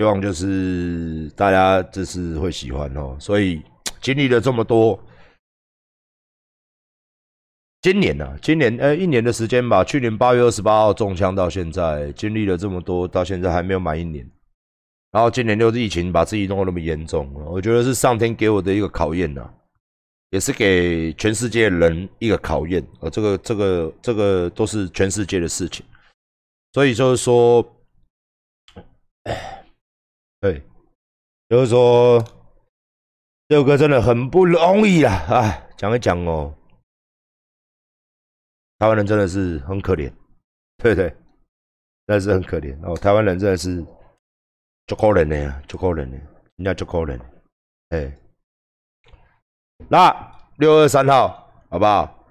希望就是大家就是会喜欢哦。所以经历了这么多，今年呢，今年呃一年的时间吧，去年八月二十八号中枪到现在，经历了这么多，到现在还没有满一年。然后今年又是疫情，把自己弄得那么严重，我觉得是上天给我的一个考验呐，也是给全世界人一个考验。呃，这个、这个、这个都是全世界的事情，所以就是说，对，就是说，这首歌真的很不容易啊！哎，讲一讲哦，台湾人真的是很可怜，对对，真的是很可怜哦，台湾人真的是。足可怜的呀，足可怜的，人家足可怜。哎，那六二三号，好不好？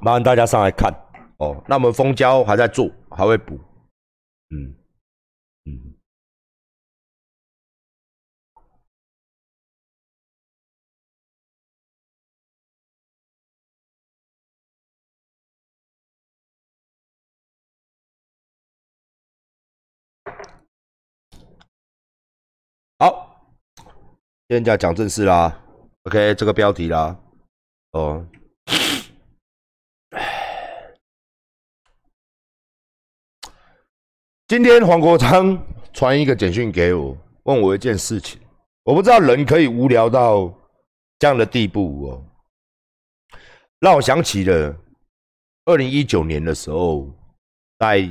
麻烦大家上来看哦。那我们蜂胶还在做，还会补。嗯好，现在讲正事啦。OK，这个标题啦。哦，今天黄国昌传一个简讯给我，问我一件事情。我不知道人可以无聊到这样的地步哦，让我想起了二零一九年的时候，在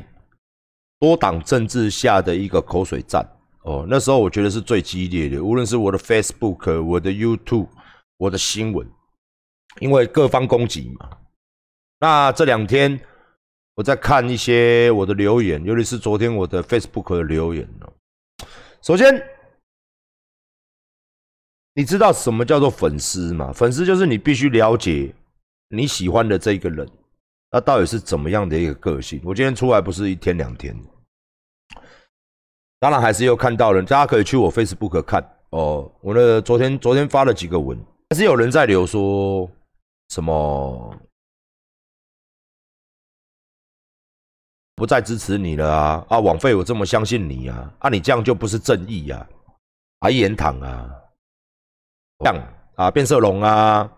多党政治下的一个口水战。哦，那时候我觉得是最激烈的，无论是我的 Facebook、我的 YouTube、我的新闻，因为各方攻击嘛。那这两天我在看一些我的留言，尤其是昨天我的 Facebook 的留言哦。首先，你知道什么叫做粉丝吗？粉丝就是你必须了解你喜欢的这个人，他到底是怎么样的一个个性。我今天出来不是一天两天。当然还是有看到了，大家可以去我 Facebook 看哦。我的昨天昨天发了几个文，还是有人在留说什么不再支持你了啊啊！枉费我这么相信你啊啊！你这样就不是正义！啊，还言堂啊，这样啊，变色龙啊！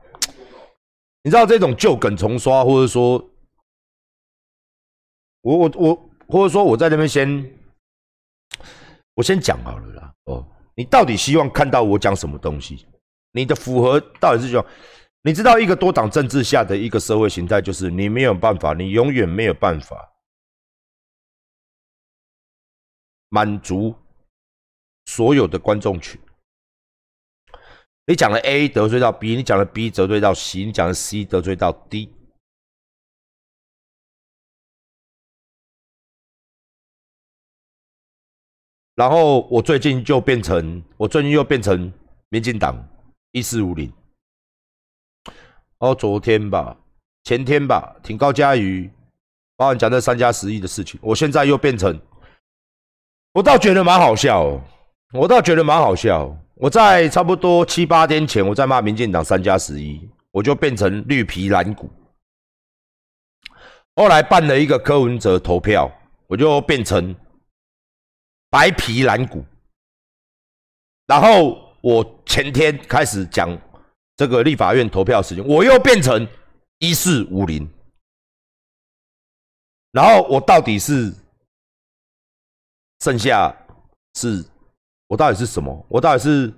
你知道这种旧梗重刷，或者说，我我我，或者说我在那边先。我先讲好了啦，哦，你到底希望看到我讲什么东西？你的符合到底是说，你知道一个多党政治下的一个社会形态，就是你没有办法，你永远没有办法满足所有的观众群。你讲了 A 得罪到 B，你讲了 B 得罪到 C，你讲了 C 得罪到 D。然后我最近就变成，我最近又变成民进党一四五零。哦，昨天吧，前天吧，挺高嘉瑜，包含讲那三加十一的事情，我现在又变成，我倒觉得蛮好笑，我倒觉得蛮好笑。我在差不多七八天前，我在骂民进党三加十一，我就变成绿皮蓝骨。后来办了一个柯文哲投票，我就变成。白皮蓝骨，然后我前天开始讲这个立法院投票时间，我又变成一四五零，然后我到底是剩下是，我到底是什么？我到底是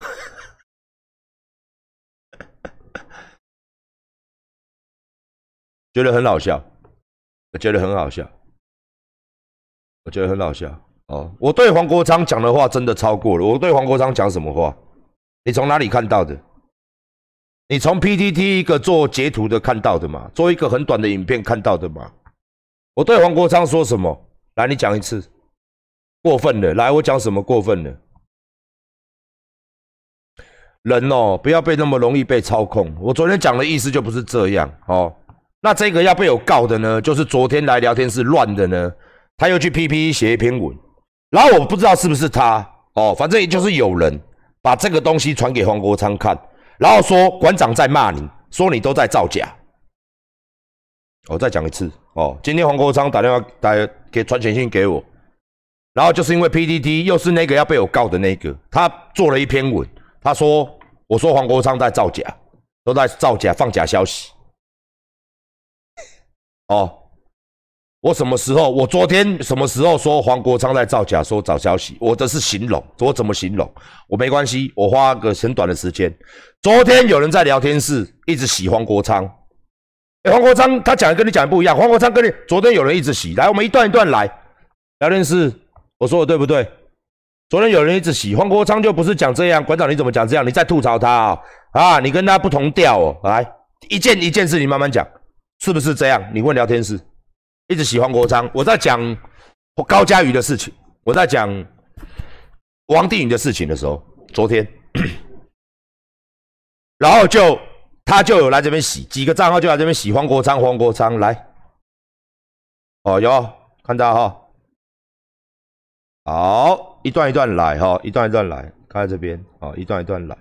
觉得很好笑，我觉得很好笑，我觉得很好笑。哦，我对黄国昌讲的话真的超过了。我对黄国昌讲什么话？你从哪里看到的？你从 PTT 一个做截图的看到的嘛？做一个很短的影片看到的嘛？我对黄国昌说什么？来，你讲一次。过分了，来，我讲什么过分了？人哦，不要被那么容易被操控。我昨天讲的意思就不是这样哦。那这个要被我告的呢？就是昨天来聊天室乱的呢？他又去 PP 写一篇文。然后我不知道是不是他哦，反正也就是有人把这个东西传给黄国昌看，然后说馆长在骂你，说你都在造假。我再讲一次哦，今天黄国昌打电话打给传简讯给我，然后就是因为 PDD 又是那个要被我告的那个，他做了一篇文，他说我说黄国昌在造假，都在造假放假消息。哦，我什么时候？我昨天什么时候说黄国昌在造假？说找消息？我这是形容，我怎么形容？我没关系，我花个很短的时间。昨天有人在聊天室一直洗黄国昌，黄国昌他讲的跟你讲的不一样。黄国昌跟你昨天有人一直洗，来，我们一段一段来聊天室。我说的对不对？昨天有人一直洗黄国昌，就不是讲这样。馆长你怎么讲这样？你在吐槽他啊？啊，你跟他不同调哦。来，一件一件事你慢慢讲。是不是这样？你问聊天室，一直喜欢国昌。我在讲高嘉瑜的事情，我在讲王定宇的事情的时候，昨天，然后就他就有来这边洗几个账号，就来这边洗黄国昌，黄国昌来，哦，哟看到哈，好，一段一段来哈，一段一段来，看这边，哦，一段一段来。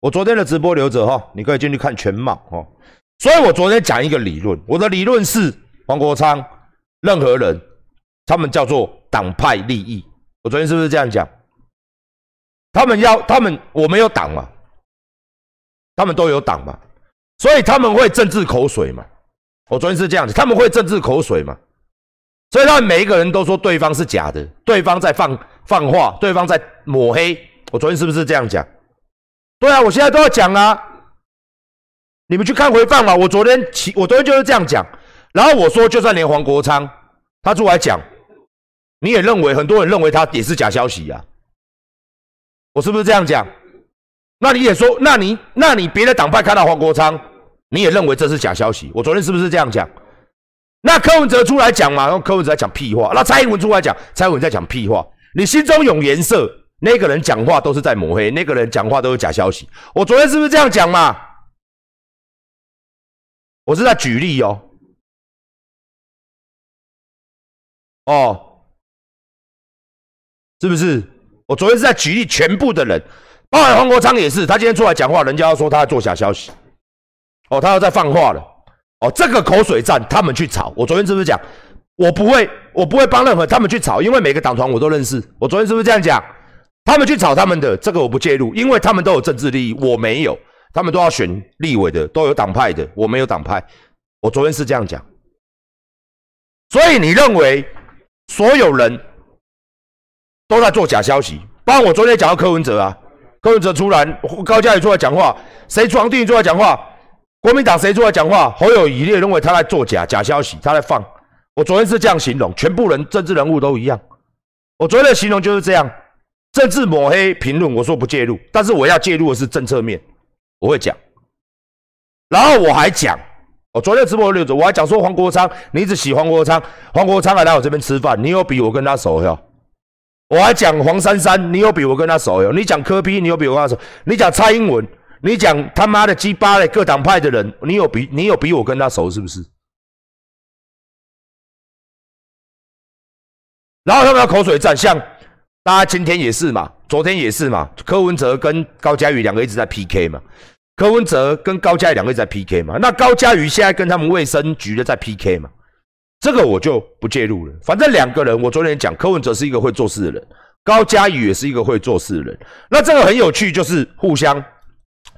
我昨天的直播留着哈，你可以进去看全貌哈。所以我昨天讲一个理论，我的理论是黄国昌，任何人，他们叫做党派利益。我昨天是不是这样讲？他们要他们我没有党嘛，他们都有党嘛，所以他们会政治口水嘛。我昨天是这样子，他们会政治口水嘛，所以他们每一个人都说对方是假的，对方在放放话，对方在抹黑。我昨天是不是这样讲？对啊，我现在都要讲啊。你们去看回放嘛！我昨天起，我昨天就是这样讲。然后我说，就算连黄国昌他出来讲，你也认为很多人认为他也是假消息呀？我是不是这样讲？那你也说，那你那你别的党派看到黄国昌，你也认为这是假消息？我昨天是不是这样讲？那柯文哲出来讲嘛，然后柯文哲在讲屁话。那蔡英文出来讲，蔡英文在讲屁话。你心中有颜色，那个人讲话都是在抹黑，那个人讲话都是假消息。我昨天是不是这样讲嘛？我是在举例哦，哦，是不是？我昨天是在举例，全部的人，包含黄国昌也是，他今天出来讲话，人家要说他在做假消息，哦，他要在放话了，哦，这个口水战，他们去吵。我昨天是不是讲，我不会，我不会帮任何他们去吵，因为每个党团我都认识。我昨天是不是这样讲？他们去吵他们的，这个我不介入，因为他们都有政治利益，我没有。他们都要选立委的，都有党派的，我没有党派。我昨天是这样讲，所以你认为所有人都在做假消息？包括我昨天讲到柯文哲啊，柯文哲出来，高嘉宇出来讲话，谁床定出来讲话？国民党谁出来讲话？侯友谊列认为他在做假假消息，他在放。我昨天是这样形容，全部人政治人物都一样。我昨天的形容就是这样，政治抹黑评论，我说不介入，但是我要介入的是政策面。我会讲，然后我还讲，我昨天直播留着，我还讲说黄国昌，你一直洗黄国昌，黄国昌还来我这边吃饭，你有比我跟他熟哟？我还讲黄珊珊，你有比我跟他熟哟？你讲柯批，你有比我跟他熟？你讲蔡英文，你讲他妈的鸡巴的各党派的人，你有比你有比我跟他熟是不是？然后他们要口水战，像大家今天也是嘛。昨天也是嘛，柯文哲跟高嘉瑜两个一直在 PK 嘛，柯文哲跟高嘉瑜两个一直在 PK 嘛，那高嘉瑜现在跟他们卫生局的在 PK 嘛，这个我就不介入了。反正两个人，我昨天讲，柯文哲是一个会做事的人，高嘉瑜也是一个会做事的人。那这个很有趣，就是互相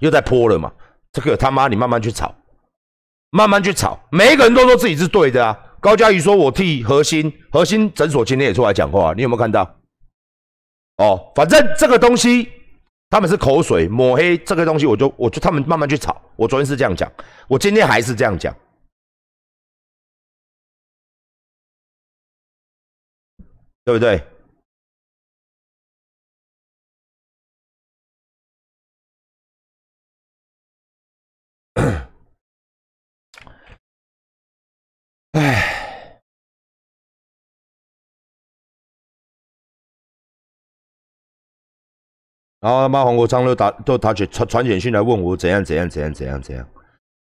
又在泼了嘛。这个他妈你慢慢去炒，慢慢去炒，每一个人都说自己是对的啊。高嘉瑜说我替核心核心诊所今天也出来讲话，你有没有看到？哦，反正这个东西他们是口水抹黑，这个东西我就我就他们慢慢去炒。我昨天是这样讲，我今天还是这样讲，对不对？然后他妈黄国昌都打都打传传传简讯来问我怎样怎样怎样怎样怎样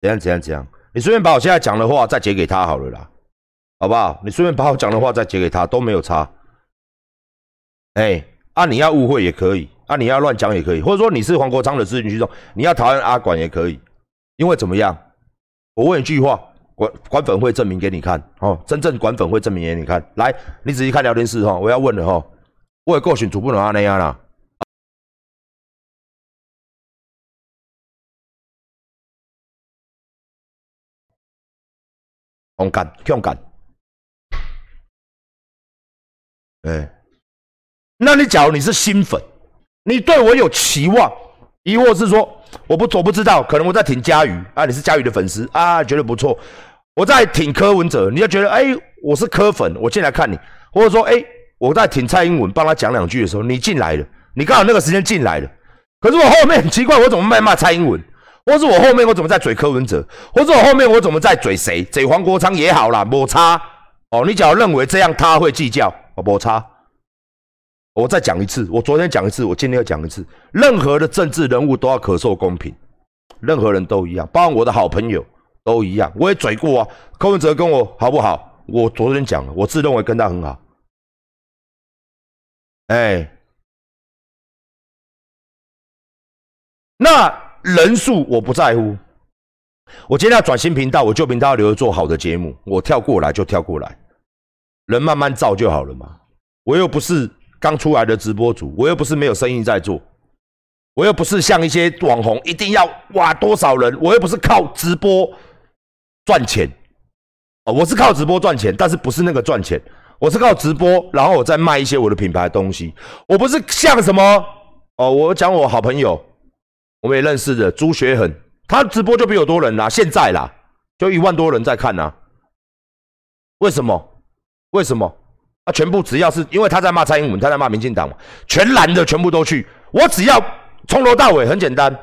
怎样怎样怎样，你随便把我现在讲的话再截给他好了啦，好不好？你随便把我讲的话再截给他都没有差。哎，啊你要误会也可以，啊你要乱讲也可以，或者说你是黄国昌的咨询群众，你要讨厌阿管也可以，因为怎么样？我问一句话，管管粉会证明给你看哦，真正管粉会证明给你看。来，你仔细看聊天室哈，我要问了哈，我的个性就不能安尼啊啦。勇敢，勇敢。哎，那你假如你是新粉，你对我有期望，亦或是说我不我不知道，可能我在挺佳宇啊，你是佳宇的粉丝啊，觉得不错。我在挺柯文哲，你就觉得哎，我是柯粉，我进来看你，或者说哎，我在挺蔡英文，帮他讲两句的时候，你进来了，你刚好那个时间进来了。可是我后面很奇怪，我怎么在骂蔡英文？或是我后面我怎么在嘴柯文哲？或是我后面我怎么在嘴谁？嘴黄国昌也好啦，摩擦哦。你只要认为这样他会计较，摩擦。我再讲一次，我昨天讲一次，我今天要讲一次。任何的政治人物都要可受公平，任何人都一样，包括我的好朋友都一样。我也嘴过啊，柯文哲跟我好不好？我昨天讲了，我自认为跟他很好。哎，那。人数我不在乎，我今天要转新频道，我旧频道留着做好的节目，我跳过来就跳过来，人慢慢造就好了嘛。我又不是刚出来的直播主，我又不是没有生意在做，我又不是像一些网红一定要哇多少人，我又不是靠直播赚钱。哦，我是靠直播赚钱，但是不是那个赚钱，我是靠直播，然后我再卖一些我的品牌东西，我不是像什么哦，我讲我好朋友。我们也认识的朱学恒，他直播就比我多人啦，现在啦，就一万多人在看呐。为什么？为什么？啊，全部只要是因为他在骂蔡英文，他在骂民进党，全蓝的全部都去。我只要从头到尾很简单，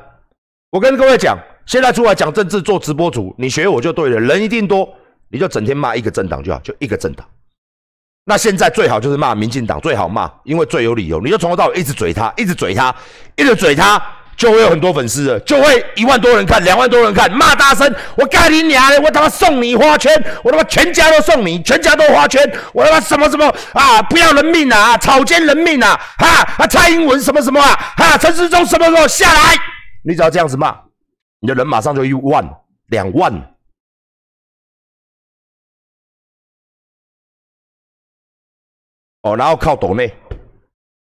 我跟各位讲，现在出来讲政治做直播主，你学我就对了，人一定多，你就整天骂一个政党就好，就一个政党。那现在最好就是骂民进党，最好骂，因为最有理由，你就从头到尾一直嘴他，一直嘴他，一直嘴他。就会有很多粉丝了，就会一万多人看，两万多人看，骂大声，我干你娘的，我他妈送你花圈，我他妈全家都送你，全家都花圈，我他妈什么什么啊，不要人命啊，草菅人命啊，哈啊，蔡英文什么什么啊，哈，陈世忠什么什么下来，你只要这样子骂，你的人马上就一万、两万，哦，然后靠抖内，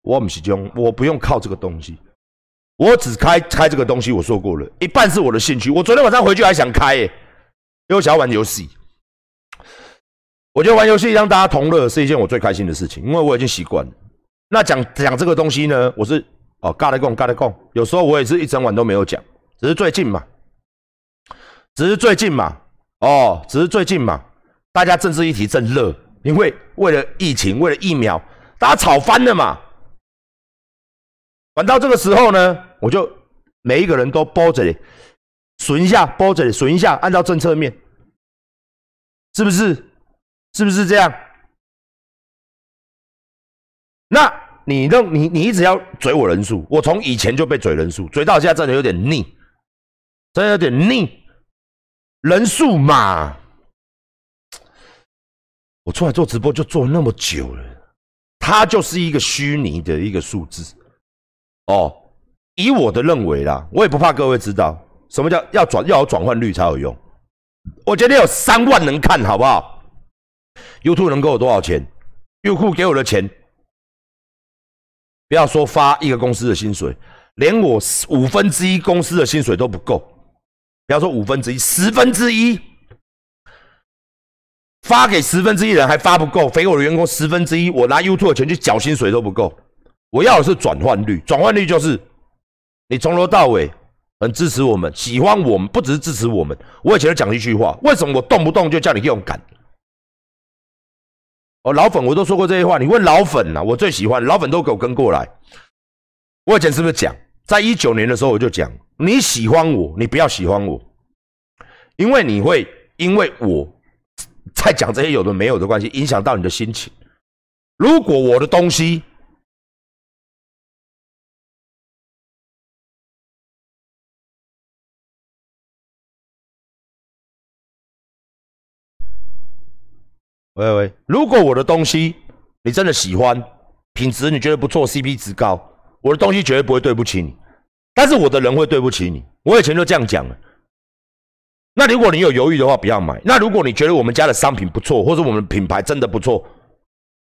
我不是用，我不用靠这个东西。我只开开这个东西，我说过了一半是我的兴趣。我昨天晚上回去还想开，因为我想要玩游戏。我觉得玩游戏让大家同乐是一件我最开心的事情，因为我已经习惯了。那讲讲这个东西呢，我是哦，嘎来讲，嘎来讲。有时候我也是一整晚都没有讲，只是最近嘛，只是最近嘛，哦，只是最近嘛，大家政治议题正热，因为为了疫情，为了疫苗，大家吵翻了嘛。玩到这个时候呢，我就每一个人都包着，损一下，包着，损一下，按照政策面，是不是？是不是这样？那你弄你你一直要嘴我人数，我从以前就被嘴人数，嘴到现在真的有点腻，真的有点腻，人数嘛，我出来做直播就做那么久了，它就是一个虚拟的一个数字。哦，以我的认为啦，我也不怕各位知道什么叫要转要有转换率才有用。我觉得有三万能看好不好？YouTube 能给我多少钱？YouTube 给我的钱，不要说发一个公司的薪水，连我五分之一公司的薪水都不够。不要说五分之一，十分之一发给十分之一人还发不够，给我的员工十分之一，我拿 YouTube 的钱去缴薪水都不够。我要的是转换率，转换率就是你从头到尾很支持我们，喜欢我们，不只是支持我们。我以前讲一句话，为什么我动不动就叫你用敢？哦，老粉我都说过这些话，你问老粉呐，我最喜欢老粉都给我跟过来。我以前是不是讲，在一九年的时候我就讲，你喜欢我，你不要喜欢我，因为你会因为我在讲这些有的没有的关系，影响到你的心情。如果我的东西，喂喂，如果我的东西你真的喜欢，品质你觉得不错，CP 值高，我的东西绝对不会对不起你。但是我的人会对不起你，我以前就这样讲了。那如果你有犹豫的话，不要买。那如果你觉得我们家的商品不错，或者我们品牌真的不错，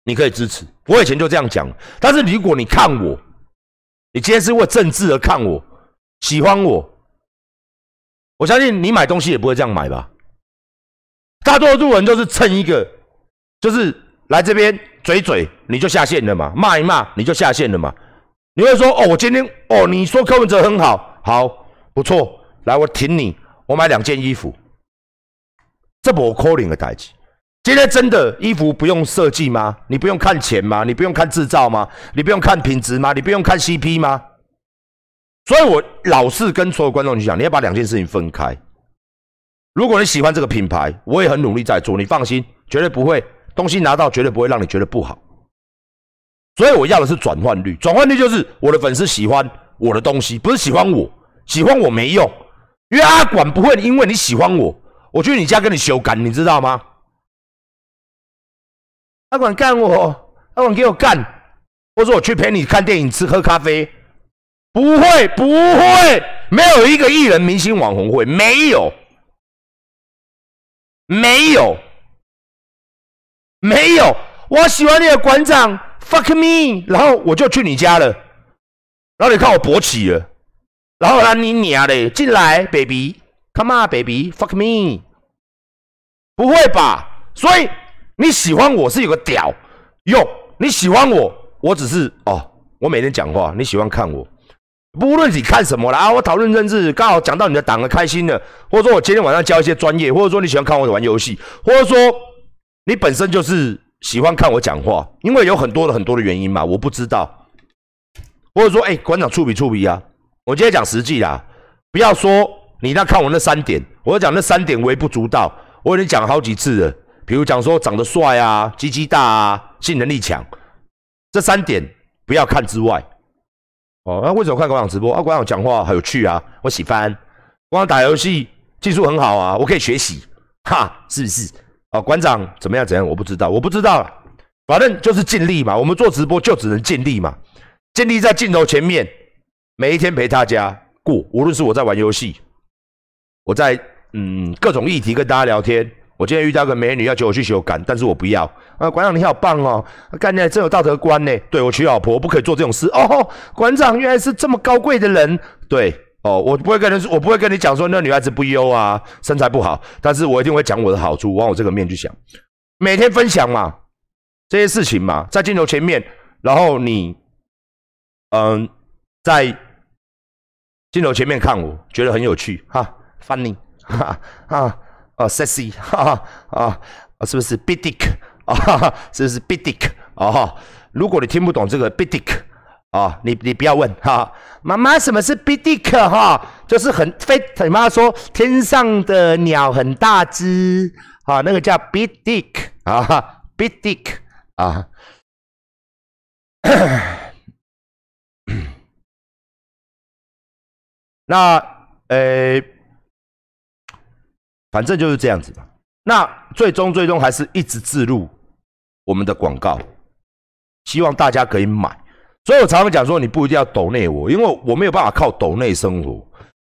你可以支持。我以前就这样讲。但是如果你看我，你今天是为政治而看我，喜欢我，我相信你买东西也不会这样买吧。大多数人都是蹭一个，就是来这边嘴嘴，你就下线了嘛，骂一骂你就下线了嘛。你会说哦，我今天哦，你说柯文哲很好，好不错，来我挺你，我买两件衣服，这不我 calling 的代志。今天真的衣服不用设计吗？你不用看钱吗？你不用看制造吗？你不用看品质吗？你不用看 CP 吗？所以我老是跟所有观众去讲，你要把两件事情分开。如果你喜欢这个品牌，我也很努力在做，你放心，绝对不会东西拿到，绝对不会让你觉得不好。所以我要的是转换率，转换率就是我的粉丝喜欢我的东西，不是喜欢我，喜欢我没用，因为阿管不会因为你喜欢我，我去你家跟你修改，你知道吗？阿管干我，阿管给我干，或者我去陪你看电影、吃喝咖啡，不会，不会，没有一个艺人、明星、网红会，没有，没有，没有。我喜欢你的馆长，fuck me，然后我就去你家了，然后你看我勃起了，然后让你娘嘞进来，baby，come on，baby，fuck me，不会吧？所以。你喜欢我是有个屌，哟，你喜欢我，我只是哦，我每天讲话，你喜欢看我，不论你看什么啦，啊，我讨论政治，刚好讲到你的党了，开心的，或者说我今天晚上教一些专业，或者说你喜欢看我玩游戏，或者说你本身就是喜欢看我讲话，因为有很多的很多的原因嘛，我不知道，或者说哎，馆长触笔触笔啊，我今天讲实际啦，不要说你那看我那三点，我讲那三点微不足道，我已经讲好几次了。比如讲说长得帅啊，鸡鸡大啊，性能力强，这三点不要看之外，哦，那为什么看馆长直播？啊，馆长讲话很有趣啊，我喜欢。馆长打游戏技术很好啊，我可以学习，哈，是不是？哦，馆长怎么样？怎样？我不知道，我不知道。反正就是尽力嘛，我们做直播就只能尽力嘛，尽力在镜头前面，每一天陪大家过。无论是我在玩游戏，我在嗯各种议题跟大家聊天。我今天遇到个美女要求我去修改，但是我不要。啊，馆长你好棒哦，干起来真有道德观呢。对我娶老婆不可以做这种事哦。馆长原来是这么高贵的人。对哦，我不会跟人说，我不会跟你讲说那女孩子不优啊，身材不好。但是我一定会讲我的好处，往我这个面去想。每天分享嘛，这些事情嘛，在镜头前面，然后你，嗯，在镜头前面看我，觉得很有趣哈，funny 哈哈。哦，sexy，哈哈啊，是不是 b i d i c k 啊，是不是 b i d i c k 哦，如果你听不懂这个 b i d i c k 哦，你你不要问哈。妈妈，什么是 b i d i c k 哈，就是很飞，你妈说天上的鸟很大只，啊，那个叫 b i d i c k 啊 b i d i c k 啊。那，呃。反正就是这样子吧。那最终最终还是一直自入我们的广告，希望大家可以买。所以我常常讲说，你不一定要抖内我，因为我没有办法靠抖内生活，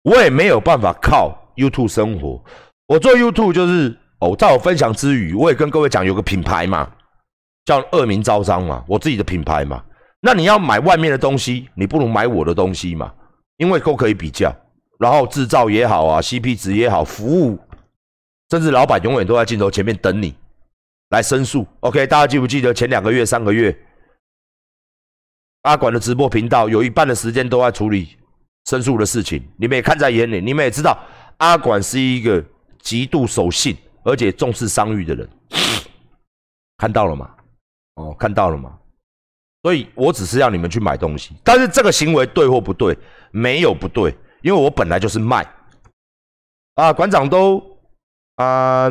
我也没有办法靠 YouTube 生活。我做 YouTube 就是哦，在我分享之余，我也跟各位讲，有个品牌嘛，叫恶名昭彰嘛，我自己的品牌嘛。那你要买外面的东西，你不如买我的东西嘛，因为都可以比较，然后制造也好啊，CP 值也好，服务。甚至老板永远都在镜头前面等你来申诉。OK，大家记不记得前两个月、三个月，阿管的直播频道有一半的时间都在处理申诉的事情，你们也看在眼里，你们也知道阿管是一个极度守信而且重视商誉的人，看到了吗？哦，看到了吗？所以我只是要你们去买东西，但是这个行为对或不对？没有不对，因为我本来就是卖。啊，馆长都。啊，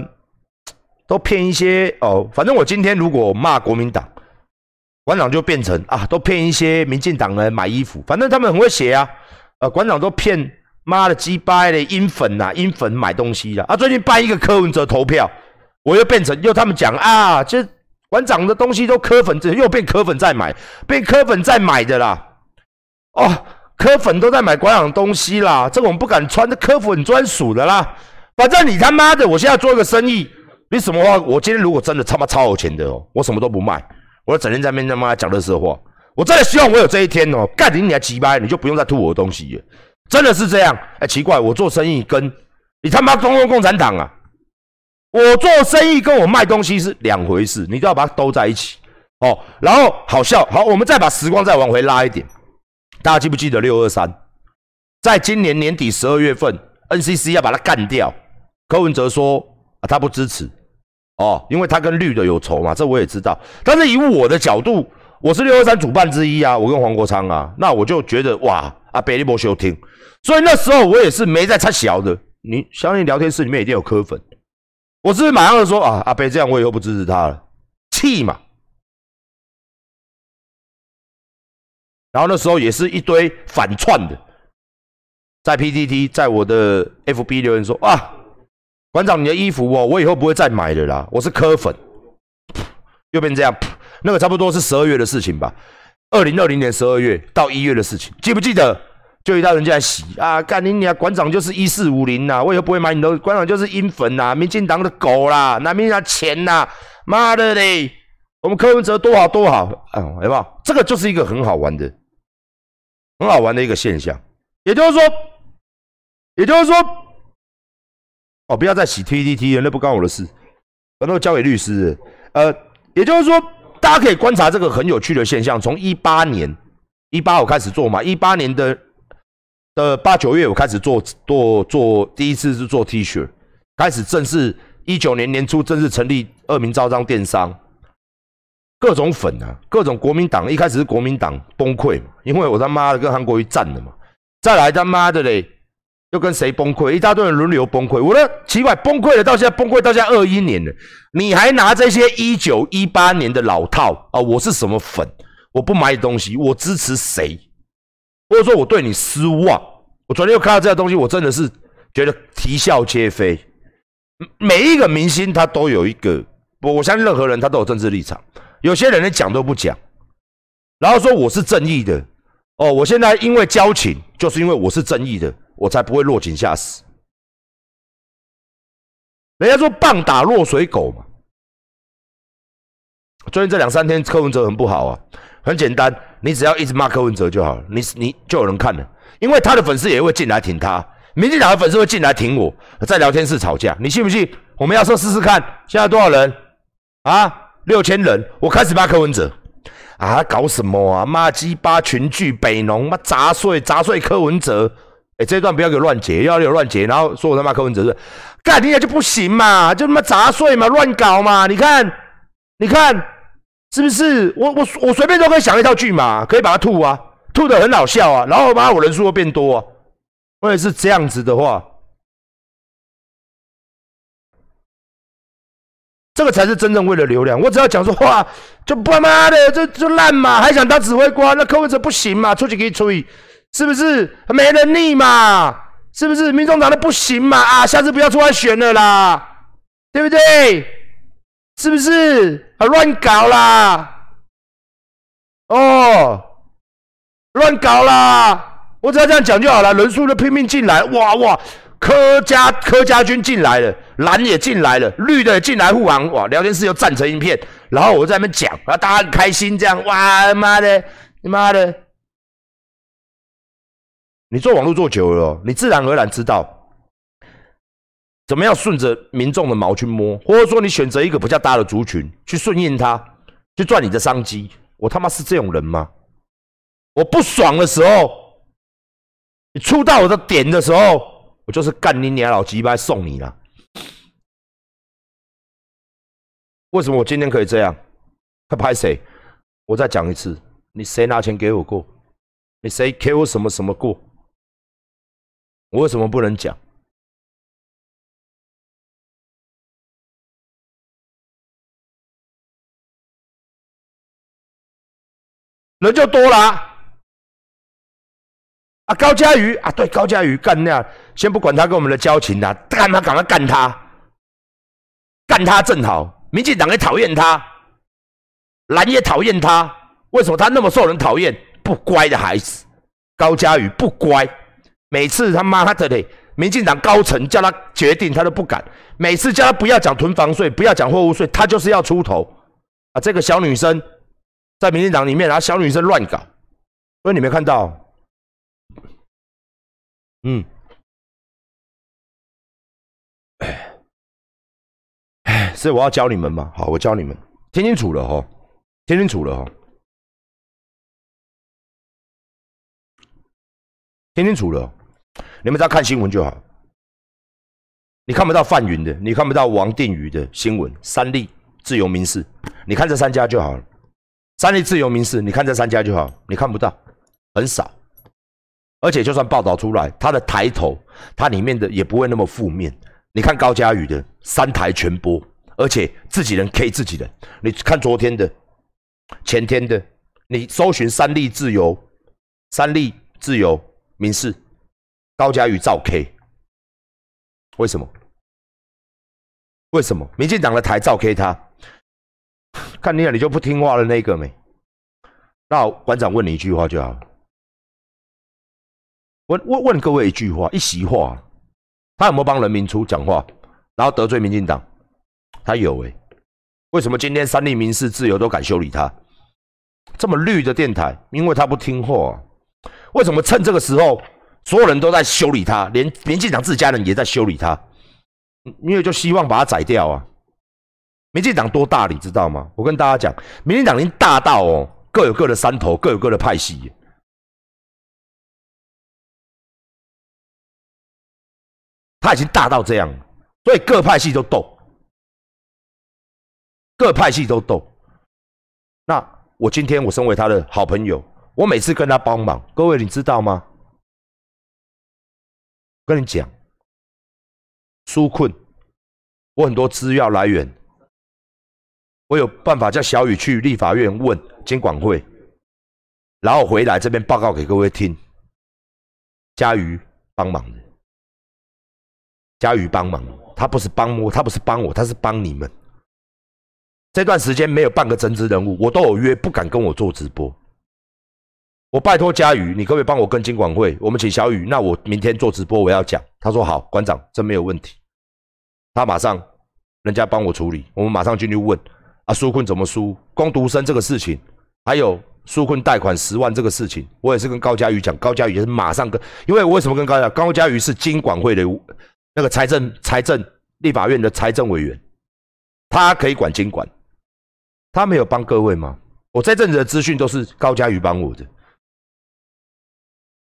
都骗一些哦。反正我今天如果骂国民党，馆长就变成啊，都骗一些民进党人买衣服。反正他们很会写啊。呃，馆长都骗妈的鸡巴的阴粉呐，阴粉买东西了啊。最近办一个柯文哲投票，我又变成又他们讲啊，这馆长的东西都柯粉，这又变柯粉在买，变柯粉在买的啦。哦，柯粉都在买馆长东西啦，这个我们不敢穿，这柯粉专属的啦。反正你他妈的，我现在做一个生意，你什么话？我今天如果真的他妈超有钱的哦，我什么都不卖，我整天在那边他妈讲乐色话。我真的希望我有这一天哦，干你你还鸡掰，你就不用再吐我的东西了。真的是这样？哎，奇怪，我做生意跟你他妈中共共产党啊！我做生意跟我卖东西是两回事，你都要把它兜在一起哦。然后好笑，好，我们再把时光再往回拉一点，大家记不记得六二三？在今年年底十二月份，NCC 要把它干掉。柯文哲说啊，他不支持哦，因为他跟绿的有仇嘛，这我也知道。但是以我的角度，我是六二三主办之一啊，我跟黄国昌啊，那我就觉得哇，啊，北利波休听，所以那时候我也是没在插小的。你相信聊天室里面一定有柯粉，我是马上就说啊，阿北这样我以后不支持他了，气嘛。然后那时候也是一堆反串的。在 PTT，在我的 FB 留言说：“啊，馆长，你的衣服哦，我以后不会再买了啦。我是科粉，又变这样。那个差不多是十二月的事情吧，二零二零年十二月到一月的事情，记不记得？就一大人家洗啊，干你娘！馆长就是一四五零呐，我以后不会买你的。馆长就是阴粉呐，民进党的狗啦，拿民进党钱呐，妈的嘞！我们柯文哲多好多好啊，好不好？这个就是一个很好玩的、很好玩的一个现象，也就是说。”也就是说，哦，不要再洗 T T T 了，那不关我的事，反正交给律师。呃，也就是说，大家可以观察这个很有趣的现象。从一八年，一八我开始做嘛，一八年的的八九月我开始做做做，第一次是做 T 恤，开始正式一九年年初正式成立二名昭彰电商，各种粉啊，各种国民党，一开始是国民党崩溃嘛，因为我他妈的跟韩国瑜战了嘛，再来他妈的嘞。又跟谁崩溃？一大堆人轮流崩溃。我的奇怪，崩溃了，到现在崩溃到现在二一年了，你还拿这些一九一八年的老套啊？我是什么粉？我不买你东西，我支持谁？或者说我对你失望？我昨天又看到这些东西，我真的是觉得啼笑皆非。每一个明星他都有一个，我我相信任何人他都有政治立场。有些人连讲都不讲，然后说我是正义的。哦，我现在因为交情，就是因为我是正义的。我才不会落井下石。人家说棒打落水狗嘛。最近这两三天柯文哲很不好啊，很简单，你只要一直骂柯文哲就好了，你你就有人看了，因为他的粉丝也会进来挺他，民进党的粉丝会进来挺我，在聊天室吵架，你信不信？我们要说试试看，现在多少人啊？六千人，我开始骂柯文哲啊，搞什么啊？骂鸡巴群聚北农，妈砸碎砸碎柯文哲。哎，这段不要给乱截，要有乱截，然后说我他妈柯文哲是干你下就不行嘛，就他妈杂碎嘛，乱搞嘛，你看，你看是不是？我我我随便都可以想一套剧嘛，可以把它吐啊，吐的很好笑啊，然后妈我人数会变多啊，或者是这样子的话，这个才是真正为了流量。我只要讲说话，就他妈的就就烂嘛，还想当指挥官，那柯文哲不行嘛，出去可以吹。是不是没能力嘛？是不是民众党的不行嘛？啊，下次不要出来选了啦，对不对？是不是啊？乱搞啦！哦，乱搞啦！我只要这样讲就好了，人数就拼命进来，哇哇！柯家柯家军进来了，蓝也进来了，绿的也进来护航，哇！聊天室又站成一片，然后我在那边讲，然后大家很开心，这样哇妈的，你妈的！你做网络做久了，你自然而然知道怎么样顺着民众的毛去摸，或者说你选择一个比较大的族群去顺应他，去赚你的商机。我他妈是这种人吗？我不爽的时候，你触到我的点的时候，我就是干你娘老鸡巴送你了。为什么我今天可以这样？他拍谁？我再讲一次，你谁拿钱给我过？你谁给我什么什么过？我为什么不能讲？人就多了啊！高嘉瑜啊，对，高嘉瑜干那，先不管他跟我们的交情啦，干他，赶快干他，干他正好。民进党也讨厌他，蓝也讨厌他，为什么他那么受人讨厌？不乖的孩子，高嘉瑜不乖。每次他妈他的嘞，民进党高层叫他决定，他都不敢。每次叫他不要讲囤房税，不要讲货物税，他就是要出头。啊！这个小女生在民进党里面，然后小女生乱搞，所以你没看到，嗯，哎，哎，所以我要教你们嘛，好，我教你们，听清楚了哈，听清楚了哈，听清楚了，你们只要看新闻就好。你看不到范云的，你看不到王定宇的新闻，三立、自由民事，你看这三家就好了。三立、自由民事，你看这三家就好，你看不到，很少。而且就算报道出来，它的抬头，它里面的也不会那么负面。你看高嘉宇的三台全播，而且自己人 K 自己人。你看昨天的、前天的，你搜寻三立自由、三立自由民事，高嘉宇照 K，为什么？为什么民进党的台照 K 他？看你了，你就不听话了那个没？那馆长问你一句话就好。问问问各位一句话，一席话，他有没有帮人民出讲话，然后得罪民进党？他有哎。为什么今天三立民事自由都敢修理他？这么绿的电台，因为他不听话。为什么趁这个时候，所有人都在修理他，连民进党自家人也在修理他？因为就希望把他宰掉啊！民进党多大，你知道吗？我跟大家讲，民进党已经大到哦，各有各的山头，各有各的派系。他已经大到这样，所以各派系都斗，各派系都斗。那我今天我身为他的好朋友，我每次跟他帮忙，各位你知道吗？跟你讲。纾困，我很多资料来源，我有办法叫小雨去立法院问监管会，然后回来这边报告给各位听。嘉瑜帮忙的，嘉瑜帮忙，他不是帮我，他不是帮我，他是帮你们。这段时间没有半个真知人物，我都有约，不敢跟我做直播。我拜托佳瑜，你可不可以帮我跟金管会？我们请小雨，那我明天做直播，我要讲。他说好，馆长，这没有问题。他马上，人家帮我处理，我们马上进去问啊，苏困怎么输？光独生这个事情，还有苏困贷款十万这个事情，我也是跟高佳瑜讲，高佳瑜也是马上跟，因为我为什么跟高佳？高佳瑜是金管会的那个财政财政立法院的财政委员，他可以管金管，他没有帮各位吗？我这阵子的资讯都是高佳瑜帮我的。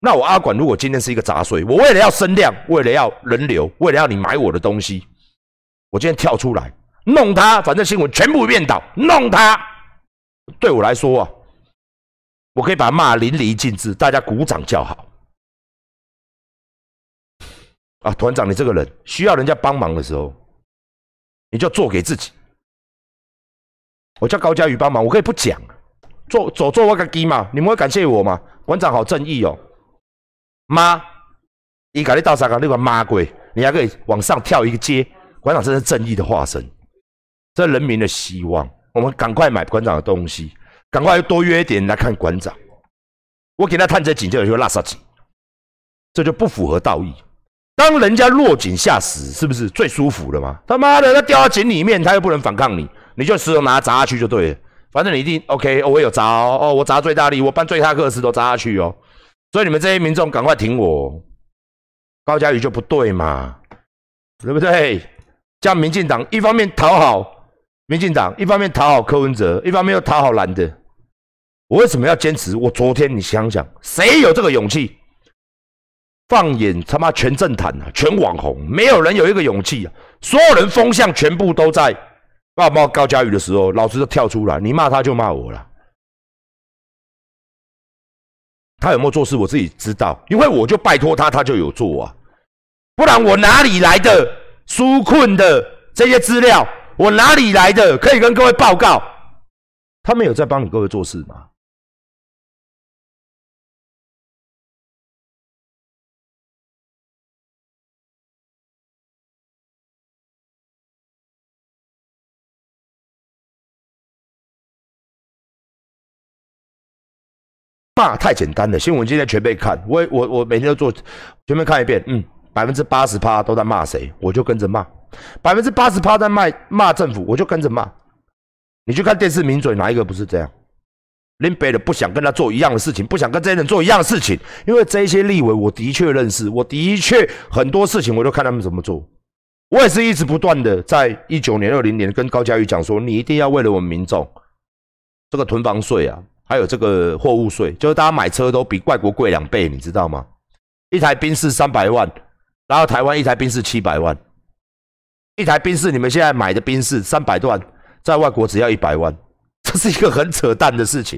那我阿管如果今天是一个杂碎，我为了要声量，为了要人流，为了要你买我的东西，我今天跳出来弄他，反正新闻全部变倒，弄他，对我来说啊，我可以把他骂淋漓尽致，大家鼓掌叫好。啊，团长，你这个人需要人家帮忙的时候，你就做给自己。我叫高嘉宇帮忙，我可以不讲，做走做我个鸡嘛，你们会感谢我吗？馆长好正义哦。妈，你搞你到啥搞那个妈鬼，你还可以往上跳一个阶。馆长真是正义的化身，这人民的希望。我们赶快买馆长的东西，赶快多约一点来看馆长。我给他探这井就有些拉萨井，这就不符合道义。当人家落井下石，是不是最舒服的吗？他妈的，他掉到井里面，他又不能反抗你，你就石头拿砸下去就对了。反正你一定 OK，我有砸哦，哦，我砸最大力，我搬最大个石头砸下去哦。所以你们这些民众赶快挺我，高嘉瑜就不对嘛，对不对？叫民进党一方面讨好民进党，一方面讨好柯文哲，一方面又讨好蓝的。我为什么要坚持？我昨天你想想，谁有这个勇气？放眼他妈全政坛啊，全网红，没有人有一个勇气啊！所有人风向全部都在骂骂高嘉瑜的时候，老子就跳出来，你骂他就骂我了。他有没有做事，我自己知道，因为我就拜托他，他就有做啊，不然我哪里来的纾困的这些资料？我哪里来的可以跟各位报告？他们有在帮你各位做事吗？骂太简单了，新闻今天全被看，我我我每天都做，全面看一遍，嗯，百分之八十趴都在骂谁，我就跟着骂；百分之八十趴在骂骂政府，我就跟着骂。你去看电视名嘴，哪一个不是这样？林北的不想跟他做一样的事情，不想跟这些人做一样的事情，因为这些立委我的确认识，我的确很多事情我都看他们怎么做。我也是一直不断的在一九年、二零年跟高嘉瑜讲说，你一定要为了我们民众，这个囤房税啊，还有这个货物税，就是大家买车都比外国贵两倍，你知道吗？一台宾士三百万，然后台湾一台宾士七百万，一台宾士你们现在买的宾士三百万，在外国只要一百万，这是一个很扯淡的事情。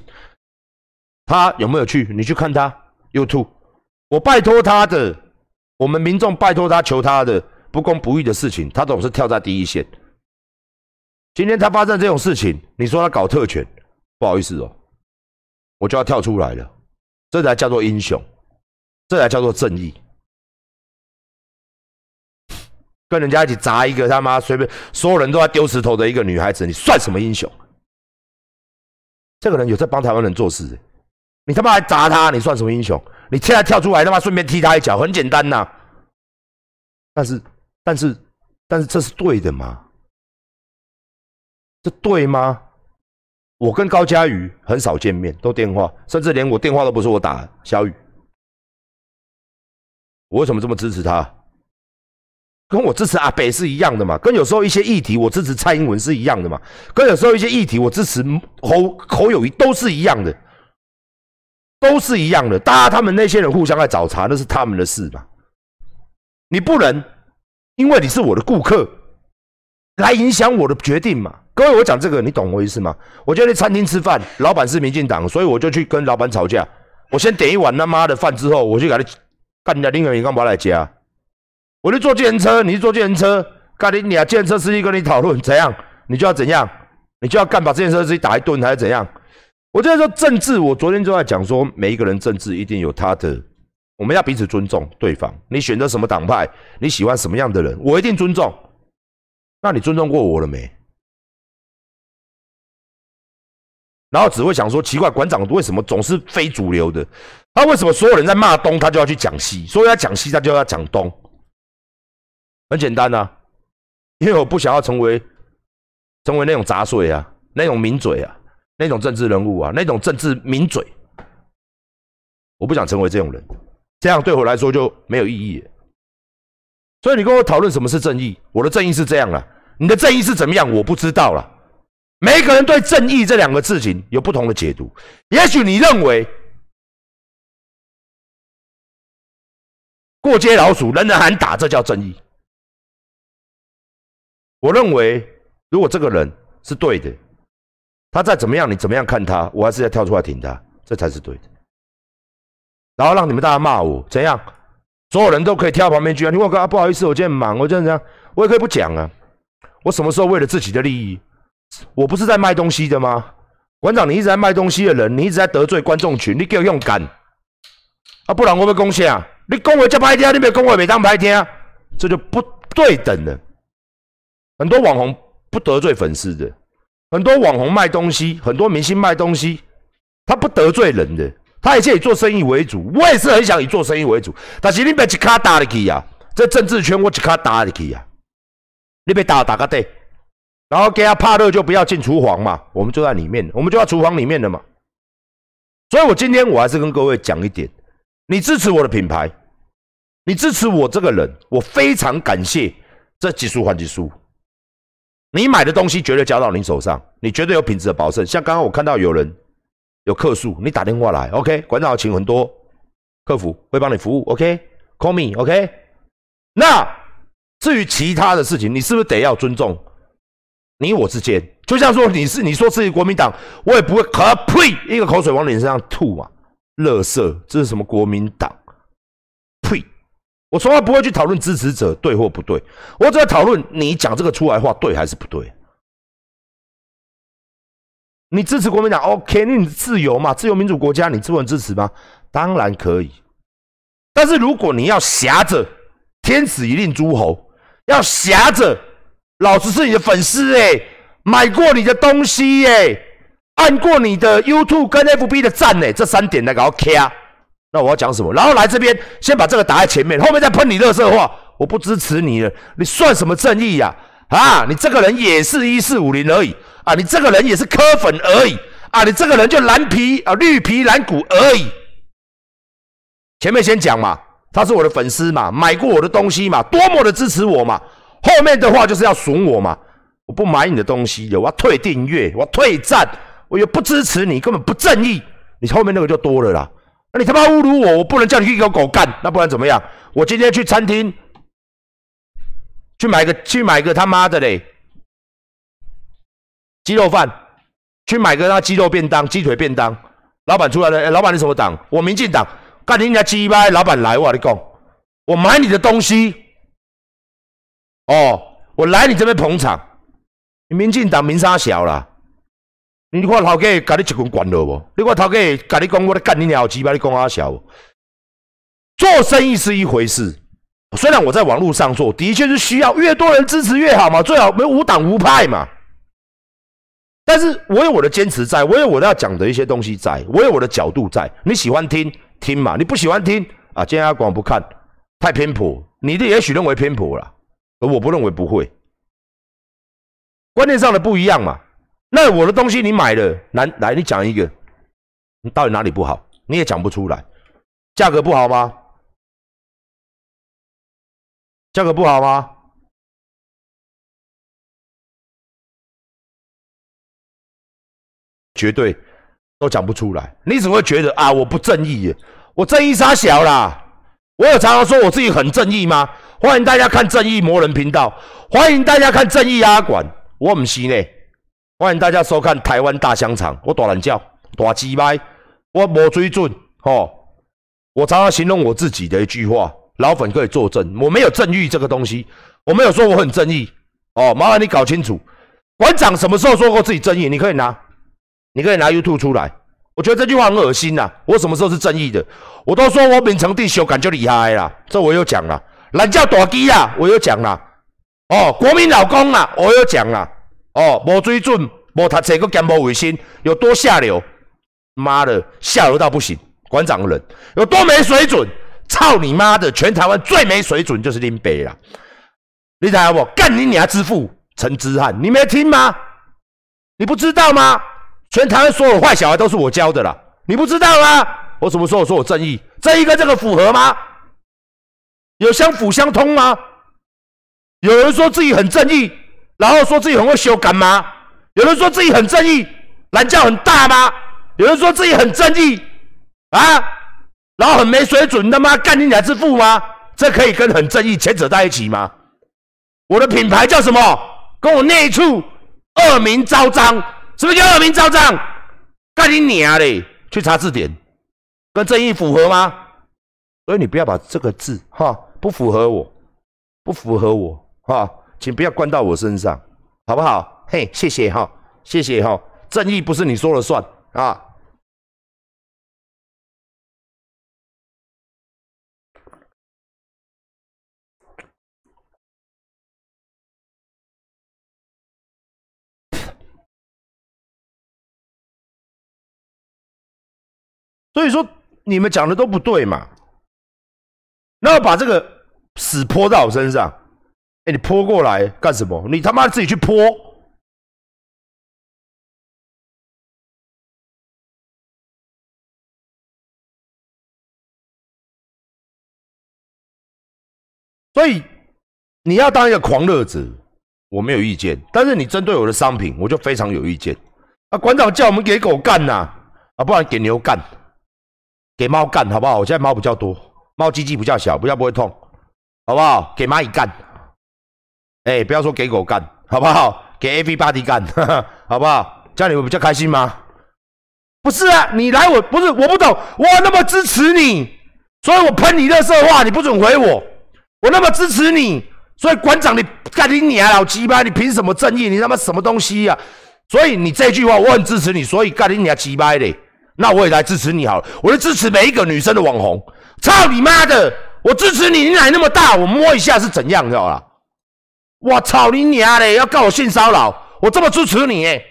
他有没有去？你去看他 YouTube，我拜托他的，我们民众拜托他求他的。不公不义的事情，他总是跳在第一线。今天他发生这种事情，你说他搞特权，不好意思哦，我就要跳出来了。这才叫做英雄，这才叫做正义。跟人家一起砸一个他妈随便所有人都在丢石头的一个女孩子，你算什么英雄？这个人有在帮台湾人做事，你他妈还砸他，你算什么英雄？你现在跳出来他妈顺便踢他一脚，很简单呐。但是。但是，但是这是对的吗？这对吗？我跟高佳瑜很少见面，都电话，甚至连我电话都不是我打。小雨，我为什么这么支持他？跟我支持阿北是一样的嘛？跟有时候一些议题我支持蔡英文是一样的嘛？跟有时候一些议题我支持侯侯友谊都是一样的，都是一样的。大家他们那些人互相在找茬，那是他们的事嘛？你不能。因为你是我的顾客，来影响我的决定嘛？各位，我讲这个，你懂我意思吗？我就在餐厅吃饭，老板是民进党，所以我就去跟老板吵架。我先点一碗他妈的饭之后，我就给他干掉。另外一个干嘛来加？我就坐计程车，你坐计程车，干你俩计程车司机跟你讨论怎样，你就要怎样，你就要干把计程车司机打一顿还是怎样？我就在说政治，我昨天就在讲说，每一个人政治一定有他的。我们要彼此尊重对方。你选择什么党派，你喜欢什么样的人，我一定尊重。那你尊重过我了没？然后只会想说，奇怪，馆长为什么总是非主流的？他为什么所有人在骂东，他就要去讲西？所以他讲西，他就要讲东。很简单啊，因为我不想要成为成为那种杂碎啊，那种名嘴啊，那种政治人物啊，那种政治名嘴。我不想成为这种人。这样对我来说就没有意义，所以你跟我讨论什么是正义，我的正义是这样了，你的正义是怎么样，我不知道了。每个人对正义这两个字情有不同的解读，也许你认为过街老鼠人人喊打，这叫正义。我认为如果这个人是对的，他再怎么样，你怎么样看他，我还是要跳出来挺他，这才是对的。然后让你们大家骂我怎样？所有人都可以跳旁边去啊！你我哥不好意思，我今天忙，我这样这样，我也可以不讲啊。我什么时候为了自己的利益？我不是在卖东西的吗？馆长，你一直在卖东西的人，你一直在得罪观众群，你给我勇敢啊！不然我会贡献啊！你恭维叫拍听，你别恭维没当拍听，这就不对等了。很多网红不得罪粉丝的，很多网红卖东西，很多明星卖东西，他不得罪人的。他也是以做生意为主，我也是很想以做生意为主。但是你别一卡打入去呀，这政治圈我一卡打入去呀，你别打打个对，然后给他怕热就不要进厨房嘛，我们就在里面，我们就在厨房里面的嘛。所以我今天我还是跟各位讲一点，你支持我的品牌，你支持我这个人，我非常感谢这几书还几书，你买的东西绝对交到你手上，你绝对有品质的保证。像刚刚我看到有人。有客诉，你打电话来，OK，馆长请很多客服会帮你服务，OK，Call me，OK。那至于其他的事情，你是不是得要尊重你我之间？就像说你是你说自己国民党，我也不会可呸一个口水往脸上吐嘛，乐色，这是什么国民党？呸！我从来不会去讨论支持者对或不对，我只要讨论你讲这个出来话对还是不对。你支持国民党，OK？你自由嘛，自由民主国家，你自问支持吗？当然可以。但是如果你要挟着天子一令诸侯，要挟着老子是你的粉丝哎，买过你的东西哎，按过你的 YouTube 跟 FB 的赞哎，这三点来搞 K 啊？那我要讲什么？然后来这边先把这个打在前面，后面再喷你热色话，我不支持你了，你算什么正义呀？啊，你这个人也是一四五零而已。啊，你这个人也是磕粉而已啊，你这个人就蓝皮啊，绿皮蓝骨而已。前面先讲嘛，他是我的粉丝嘛，买过我的东西嘛，多么的支持我嘛。后面的话就是要损我嘛，我不买你的东西，我要退订阅，我要退赞，我又不支持你，根本不正义。你后面那个就多了啦。那你他妈侮辱我，我不能叫你去给狗干，那不然怎么样？我今天去餐厅去买个去买个他妈的嘞鸡肉饭，去买个那鸡肉便当、鸡腿便当。老板出来了，哎，老板你什么党？我民进党。干你家鸡巴！老板来，我跟你讲，我买你的东西，哦，我来你这边捧场。你民进党名声小啦，你看头家甲你一棍管了不？你看头家甲你讲，我咧干你鸟鸡巴，你讲阿小。做生意是一回事，虽然我在网络上做，的确是需要越多人支持越好嘛，最好没无党无派嘛。但是我有我的坚持在，我有我要讲的一些东西在，我有我的角度在，你喜欢听。听嘛，你不喜欢听啊？今天阿广不看，太偏颇。你的也许认为偏颇了，而我不认为不会。观念上的不一样嘛。那我的东西你买了，来来，你讲一个，你到底哪里不好？你也讲不出来。价格不好吗？价格不好吗？绝对。都讲不出来，你怎么会觉得啊？我不正义，我正义杀小啦！我有常常说我自己很正义吗？欢迎大家看正义魔人频道，欢迎大家看正义阿管，我唔是呢。欢迎大家收看台湾大香肠，我大懒叫大鸡掰，我无追准吼。我常常形容我自己的一句话，老粉可以作证，我没有正义这个东西，我没有说我很正义哦。麻烦你搞清楚，馆长什么时候说过自己正义？你可以拿。你可以拿 YouTube 出来，我觉得这句话很恶心呐。我什么时候是正义的？我都说我秉承地修感就厉害啦，这我有讲了。懒叫大鸡啊，我有讲了。哦，国民老公啊，我有讲了。哦，无水准，无读册，个兼无卫生，有多下流？妈的，下流到不行！馆长的人有多没水准？操你妈的！全台湾最没水准就是林北了。你听到不？干你娘之父陈之汉，你没听吗？你不知道吗？全台湾所有坏小孩都是我教的啦，你不知道吗？我什么时候说我正义？正义跟这个符合吗？有相辅相通吗？有人说自己很正义，然后说自己很会修改吗？有人说自己很正义，懒觉很大吗？有人说自己很正义啊，然后很没水准，他妈干你俩之父吗？这可以跟很正义牵扯在一起吗？我的品牌叫什么？跟我内处恶名昭彰。是不是叫恶名昭彰？干你娘嘞！去查字典，跟正义符合吗？所以你不要把这个字哈，不符合我，不符合我哈，请不要关到我身上，好不好？嘿，谢谢哈，谢谢哈，正义不是你说了算啊。所以说你们讲的都不对嘛，那把这个屎泼在我身上，哎，你泼过来干什么？你他妈自己去泼！所以你要当一个狂热者，我没有意见，但是你针对我的商品，我就非常有意见。啊，馆长叫我们给狗干呐，啊，不然给牛干。给猫干好不好？我现在猫比较多，猫鸡鸡比较小，比较不会痛，好不好？给蚂蚁干，哎，不要说给狗干，好不好？给 A V body 干，好不好？这样你们比较开心吗？不是啊，你来我不是我不懂，我那么支持你，所以我喷你热色话，你不准回我。我那么支持你，所以馆长你干你你老鸡巴，你凭什么正义？你他妈什么东西呀？所以你这句话我很支持你，所以干你你鸡巴的。那我也来支持你好了，我就支持每一个女生的网红。操你妈的！我支持你，你奶那么大，我摸一下是怎样，知道吧？我操你娘嘞！要告我性骚扰，我这么支持你哎！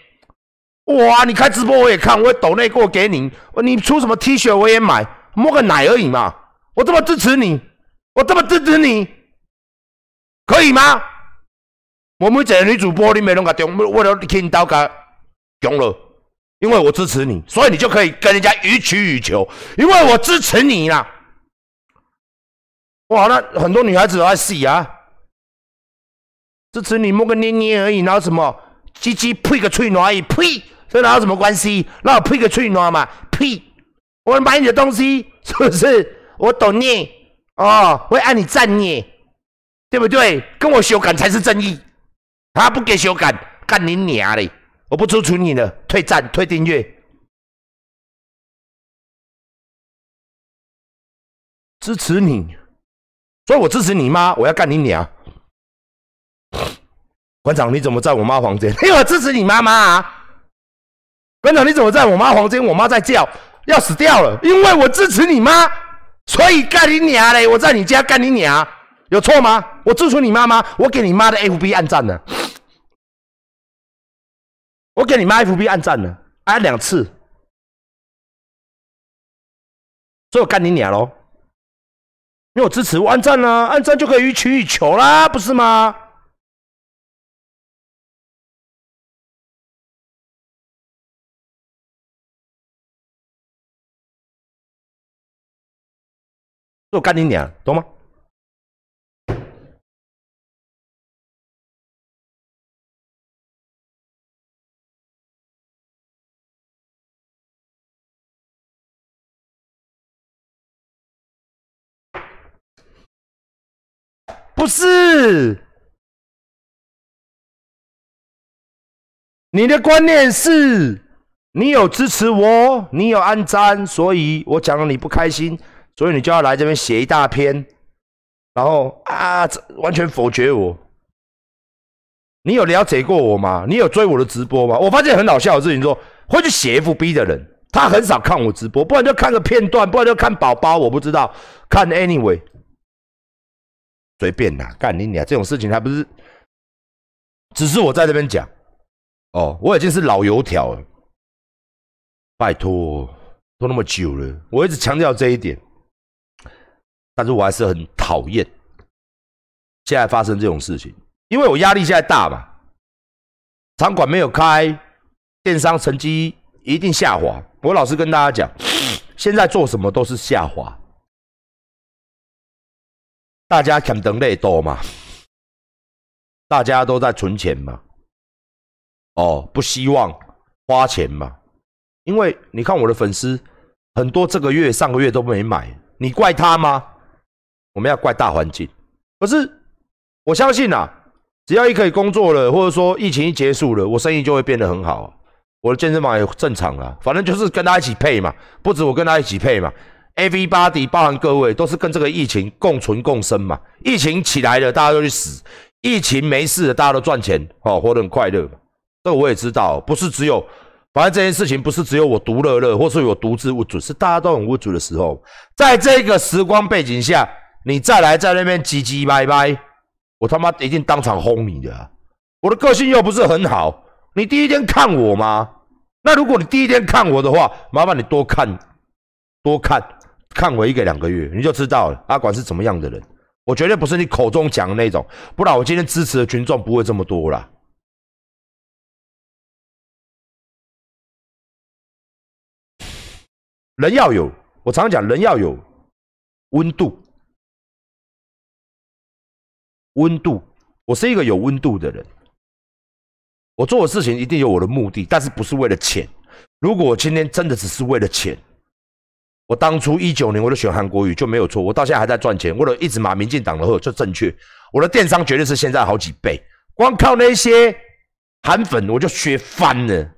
哇，你开直播我也看，我也抖内过给你，你出什么 T 恤我也买，摸个奶而已嘛。我这么支持你，我这么支持你，可以吗？我们这女主播你没弄个中，为了听到个中了。因为我支持你，所以你就可以跟人家予取予求，因为我支持你啦。哇，那很多女孩子都在死啊，支持你摸个捏捏而已，然后什么鸡鸡呸个脆而已，呸，这哪有什么关系？那我呸个脆暖嘛，呸，我买你的东西是不是？我懂你哦，会按你赞你，对不对？跟我修改才是正义，他不给修改，干你娘嘞！我不支持你了，退赞退订阅，支持你，所以我支持你妈，我要干你娘！馆长，你怎么在我妈房间？因为我支持你妈妈啊！馆长，你怎么在我妈房间？我妈在叫，要死掉了，因为我支持你妈。所以干你娘嘞！我在你家干你娘，有错吗？我支持你妈妈，我给你妈的 FB 按赞了，我给你妈 FB 按赞了，按两次，所以我干你娘喽！因为我支持我按赞了，按赞就可以予取予求啦，不是吗？我干你娘，懂吗？不是，你的观念是，你有支持我，你有安赞，所以我讲了你不开心。所以你就要来这边写一大篇，然后啊，完全否决我。你有了解过我吗？你有追我的直播吗？我发现很搞笑的事情，说会去写 FB 的人，他很少看我直播，不然就看个片段，不然就看宝宝，我不知道看 anyway，随便啦，干你俩！这种事情还不是，只是我在这边讲，哦，我已经是老油条了，拜托，都那么久了，我一直强调这一点。但是我还是很讨厌现在发生这种事情，因为我压力现在大嘛，场馆没有开，电商成绩一定下滑。我老实跟大家讲，现在做什么都是下滑，大家肯等累多嘛，大家都在存钱嘛，哦，不希望花钱嘛，因为你看我的粉丝很多，这个月、上个月都没买，你怪他吗？我们要怪大环境，可是我相信啊，只要一可以工作了，或者说疫情一结束了，我生意就会变得很好。我的健身房也正常了，反正就是跟他一起配嘛，不止我跟他一起配嘛。，Everybody 包含各位都是跟这个疫情共存共生嘛。疫情起来了，大家都去死；疫情没事了，大家都赚钱，哦，活得很快乐嘛。这我也知道，不是只有，反正这件事情不是只有我独乐乐，或是我独自无主，是大家都很无主的时候，在这个时光背景下。你再来在那边唧唧歪歪，我他妈一定当场轰你的！我的个性又不是很好，你第一天看我吗？那如果你第一天看我的话，麻烦你多看，多看看我一个两个月，你就知道了阿管是怎么样的人。我绝对不是你口中讲的那种，不然我今天支持的群众不会这么多啦。人要有，我常讲人要有温度。温度，我是一个有温度的人。我做的事情一定有我的目的，但是不是为了钱。如果我今天真的只是为了钱，我当初一九年我就选韩国语就没有错。我到现在还在赚钱，为了一直骂民进党的货就正确。我的电商绝对是现在好几倍，光靠那些韩粉我就学翻了。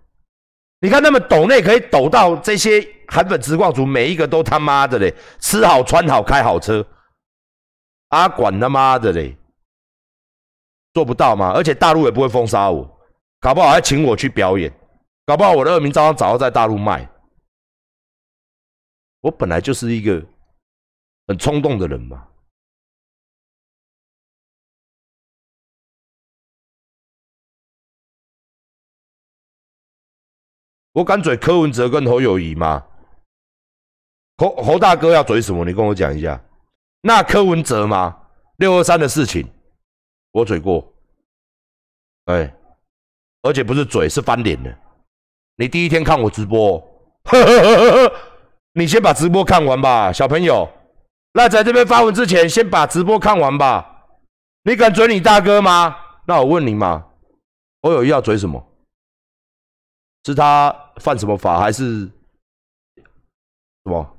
你看他们抖内可以抖到这些韩粉直挂族，每一个都他妈的嘞，吃好穿好开好车，阿管他妈的嘞！做不到吗？而且大陆也不会封杀我，搞不好还请我去表演，搞不好我的恶名昭彰早就在大陆卖。我本来就是一个很冲动的人嘛，我敢嘴柯文哲跟侯友谊吗？侯侯大哥要嘴什么？你跟我讲一下。那柯文哲吗？六二三的事情。我嘴过，哎，而且不是嘴，是翻脸的。你第一天看我直播，呵呵呵呵呵你先把直播看完吧，小朋友。那在这边发文之前，先把直播看完吧。你敢追你大哥吗？那我问你嘛，我有要追什么？是他犯什么法，还是什么？